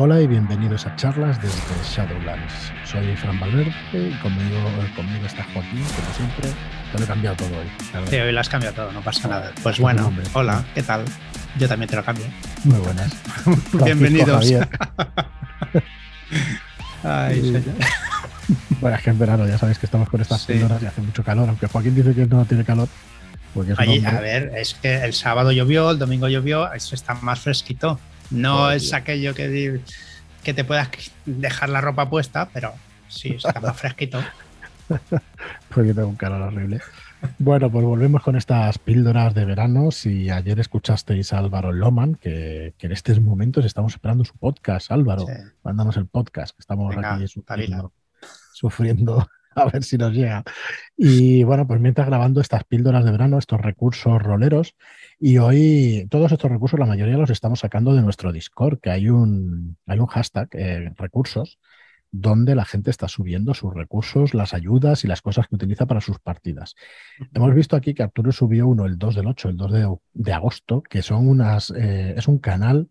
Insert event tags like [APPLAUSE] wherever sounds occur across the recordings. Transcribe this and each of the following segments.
Hola y bienvenidos a charlas desde Shadowlands. Soy Fran Valverde y conmigo, conmigo está Joaquín, como siempre. Te lo he cambiado todo hoy. Sí, hoy lo has cambiado todo, no pasa nada. Pues bueno, hola, ¿qué tal? Yo también te lo cambio. Muy buenas. [LAUGHS] Bienvenidos. [LAUGHS] Ay, [LAUGHS] bueno, es que en verano ya sabéis que estamos con estas píldoras y hace mucho calor, aunque Joaquín dice que no tiene calor. a ver, es que el sábado llovió, el domingo llovió, eso está más fresquito. No es aquello que, que te puedas dejar la ropa puesta, pero sí, está más fresquito. [LAUGHS] Porque tengo un calor horrible. Bueno, pues volvemos con estas píldoras de verano. Si ayer escuchasteis a Álvaro Loman, que, en estos momentos estamos esperando su podcast, Álvaro, mándanos el podcast, que estamos aquí sufriendo, sufriendo, [LAUGHS] a ver si nos llega. Y bueno, pues mientras grabando estas píldoras de verano, estos recursos roleros, y hoy todos estos recursos, la mayoría los estamos sacando de nuestro Discord, que hay un, hay un hashtag, eh, recursos, donde la gente está subiendo sus recursos, las ayudas y las cosas que utiliza para sus partidas. Hemos visto aquí que Arturo subió uno el 2 del 8, el 2 de, agosto, que son unas, eh, es un canal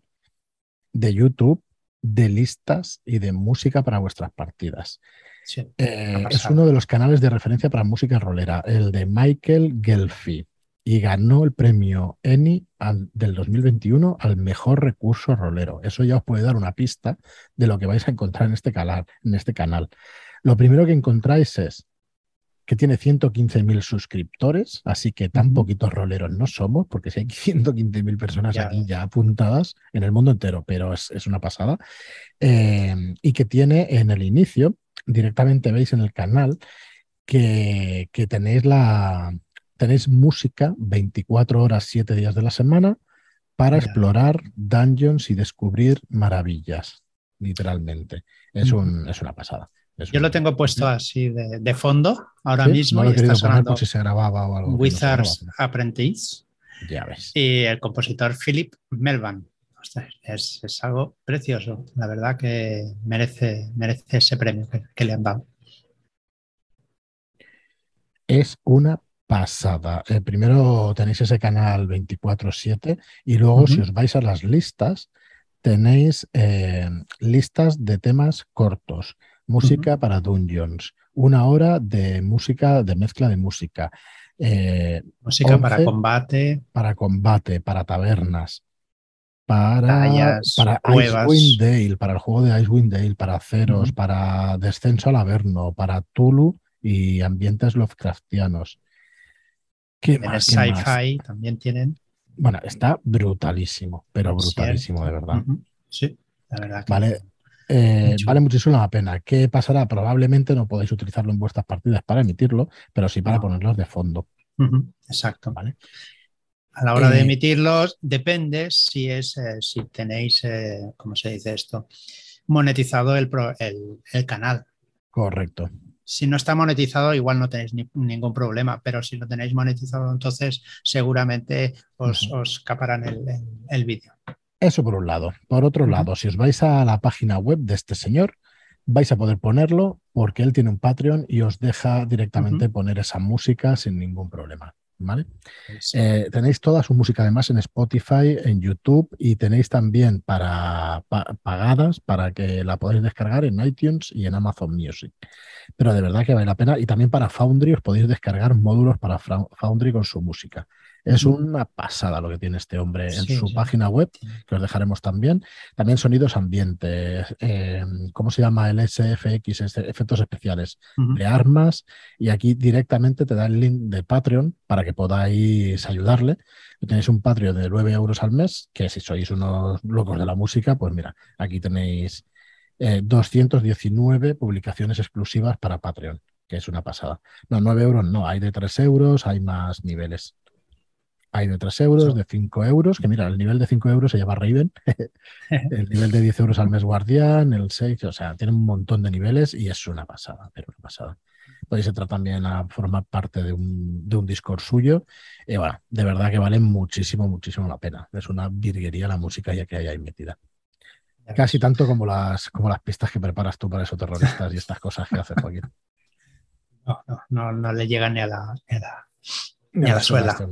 de YouTube de listas y de música para vuestras partidas. Eh, es uno de los canales de referencia para música rolera, el de Michael Gelfi y ganó el premio ENI del 2021 al mejor recurso rolero. Eso ya os puede dar una pista de lo que vais a encontrar en este canal. En este canal. Lo primero que encontráis es que tiene 115.000 suscriptores, así que tan poquitos roleros no somos, porque si hay [LAUGHS] 115.000 personas aquí ya apuntadas en el mundo entero, pero es, una pasada. Eh, y que tiene en el inicio, directamente veis en el canal, que tenéis la, tenéis música 24 horas, 7 días de la semana para explorar dungeons y descubrir maravillas, literalmente. Es, un, es una pasada. Yo lo tengo puesto así de, fondo ahora mismo. y está sonando si se grababa o algo. Wizards Apprentice. Ya ves. Y el compositor Philip Melvan. Es, es, algo precioso. La verdad que merece, merece ese premio que le han dado. Es una pasada. Eh, primero tenéis ese canal 24/7 y luego si os vais a las listas, tenéis eh, listas de temas cortos, música para dungeons, una hora de música, de mezcla de música. Eh, música para combate. Para combate, para tabernas. Para, para Icewind Dale, para el juego de Icewind Dale, para Ceros, para Descenso al Averno, para Tulu y ambientes Lovecraftianos. ¿Qué más? Sci-fi también tienen. Bueno, está brutalísimo, pero brutalísimo, de verdad. Sí, la verdad. vale, eh, vale muchísimo la pena. ¿Qué pasará? Probablemente no podáis utilizarlo en vuestras partidas para emitirlo, pero sí para ponerlos de fondo. Exacto. ¿Vale? A la hora de eh, emitirlos, depende si es eh, si tenéis, ¿cómo se dice esto? Monetizado el, el canal. Correcto. Si no está monetizado, igual no tenéis ningún problema, pero si lo tenéis monetizado, entonces seguramente os, os caparán el, vídeo. Eso por un lado. Por otro lado, si os vais a la página web de este señor, vais a poder ponerlo porque él tiene un Patreon y os deja directamente poner esa música sin ningún problema. ¿Vale? Eh, tenéis toda su música además en Spotify, en YouTube y tenéis también para pagadas para que la podáis descargar en iTunes y en Amazon Music pero de verdad que vale la pena. Y también para Foundry os podéis descargar módulos para Foundry con su música. Es una pasada lo que tiene este hombre en su página web, que os dejaremos también. También sonidos ambientes, eh, ¿cómo se llama? El SFX, este, efectos especiales de armas. Y aquí directamente te da el link de Patreon para que podáis ayudarle. Tenéis un Patreon de 9 euros al mes, que si sois unos locos de la música, pues mira, aquí tenéis 219 eh, publicaciones exclusivas para Patreon, que es una pasada. No, 9 euros no, hay de 3 euros, hay más niveles. Hay de 3 euros, de 5 euros, que mira, el nivel de 5 euros se llama Raven, [LAUGHS] el nivel de 10 euros al mes Guardián, el 6, o sea, tiene un montón de niveles y es una pasada, pero una pasada. Podéis entrar también a formar parte de un, de un Discord suyo. Y bueno, de verdad que vale muchísimo, muchísimo la pena. Es una virguería la música ya que hay ahí metida. Casi tanto como las, como las pistas que preparas tú para esos terroristas y estas cosas que haces, Joaquín. [LAUGHS] No, no, no, no le llega ni a la, ni a la, suela. Este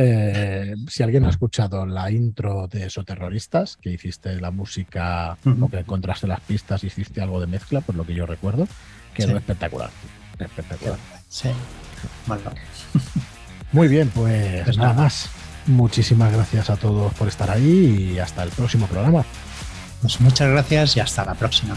Eh, si alguien ha escuchado la intro de Soterroristas, que hiciste la música o que encontraste las pistas hiciste algo de mezcla, por lo que yo recuerdo, quedó espectacular. Espectacular. Sí. Bueno. Muy bien, pues, pues nada más. Muchísimas gracias a todos por estar ahí y hasta el próximo programa. Pues muchas gracias y hasta la próxima.